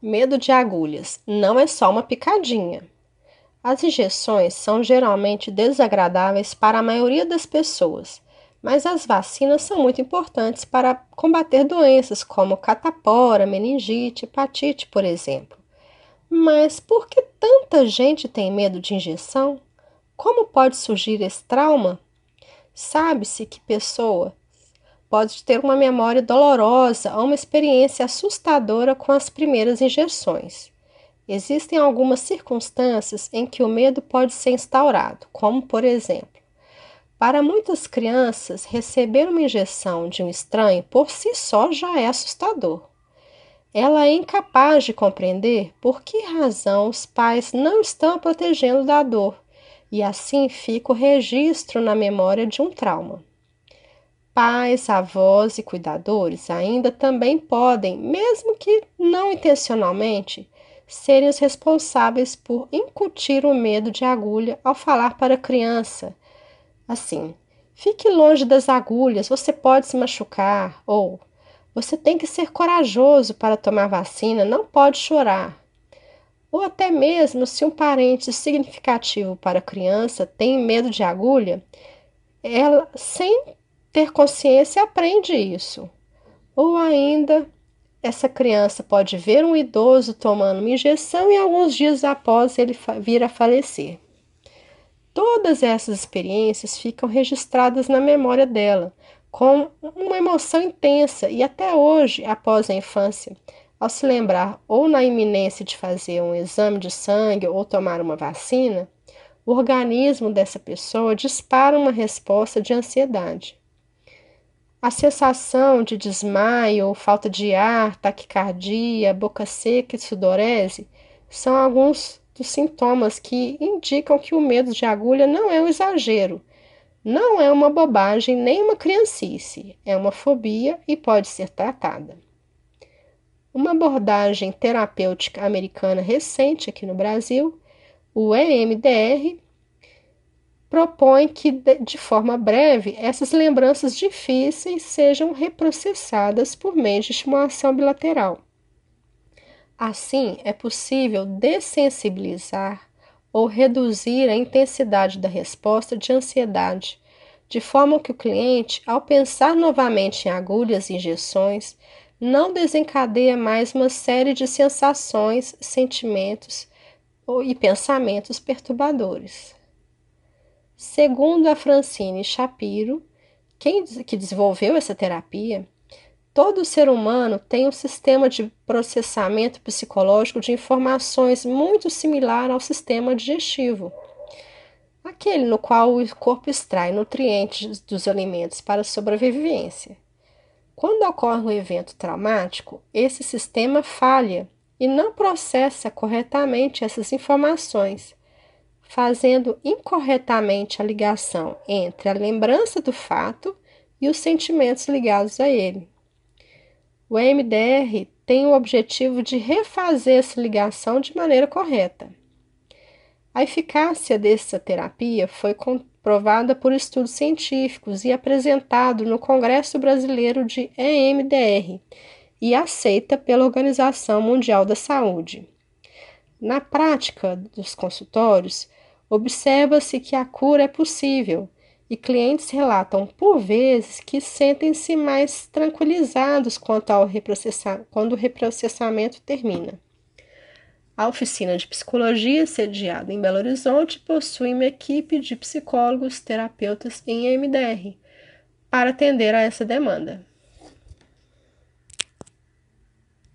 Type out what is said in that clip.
Medo de agulhas não é só uma picadinha. As injeções são geralmente desagradáveis para a maioria das pessoas, mas as vacinas são muito importantes para combater doenças como catapora, meningite, hepatite, por exemplo. Mas por que tanta gente tem medo de injeção? Como pode surgir esse trauma? Sabe-se que pessoa pode ter uma memória dolorosa ou uma experiência assustadora com as primeiras injeções. Existem algumas circunstâncias em que o medo pode ser instaurado, como por exemplo, para muitas crianças, receber uma injeção de um estranho por si só já é assustador. Ela é incapaz de compreender por que razão os pais não estão protegendo da dor, e assim fica o registro na memória de um trauma. Pais, avós e cuidadores ainda também podem, mesmo que não intencionalmente, serem os responsáveis por incutir o medo de agulha ao falar para a criança. Assim, fique longe das agulhas, você pode se machucar, ou você tem que ser corajoso para tomar vacina, não pode chorar. Ou até mesmo se um parente significativo para a criança tem medo de agulha, ela, sem ter consciência aprende isso. Ou ainda, essa criança pode ver um idoso tomando uma injeção e alguns dias após ele vir a falecer. Todas essas experiências ficam registradas na memória dela, com uma emoção intensa e até hoje, após a infância, ao se lembrar ou na iminência de fazer um exame de sangue ou tomar uma vacina, o organismo dessa pessoa dispara uma resposta de ansiedade. A sensação de desmaio, falta de ar, taquicardia, boca seca e sudorese são alguns dos sintomas que indicam que o medo de agulha não é um exagero, não é uma bobagem nem uma criancice, é uma fobia e pode ser tratada. Uma abordagem terapêutica americana recente aqui no Brasil, o EMDR, propõe que, de forma breve, essas lembranças difíceis sejam reprocessadas por meio de estimulação bilateral. Assim, é possível dessensibilizar ou reduzir a intensidade da resposta de ansiedade, de forma que o cliente, ao pensar novamente em agulhas e injeções, não desencadeia mais uma série de sensações, sentimentos e pensamentos perturbadores. Segundo a Francine Shapiro, quem, que desenvolveu essa terapia, todo ser humano tem um sistema de processamento psicológico de informações muito similar ao sistema digestivo, aquele no qual o corpo extrai nutrientes dos alimentos para sobrevivência. Quando ocorre um evento traumático, esse sistema falha e não processa corretamente essas informações fazendo incorretamente a ligação entre a lembrança do fato e os sentimentos ligados a ele. O MDR tem o objetivo de refazer essa ligação de maneira correta. A eficácia dessa terapia foi comprovada por estudos científicos e apresentado no Congresso Brasileiro de EMDR e aceita pela Organização Mundial da Saúde. Na prática dos consultórios, observa-se que a cura é possível e clientes relatam por vezes que sentem-se mais tranquilizados quanto ao reprocessar, quando o reprocessamento termina. A oficina de psicologia, sediada em Belo Horizonte, possui uma equipe de psicólogos terapeutas em MDR para atender a essa demanda.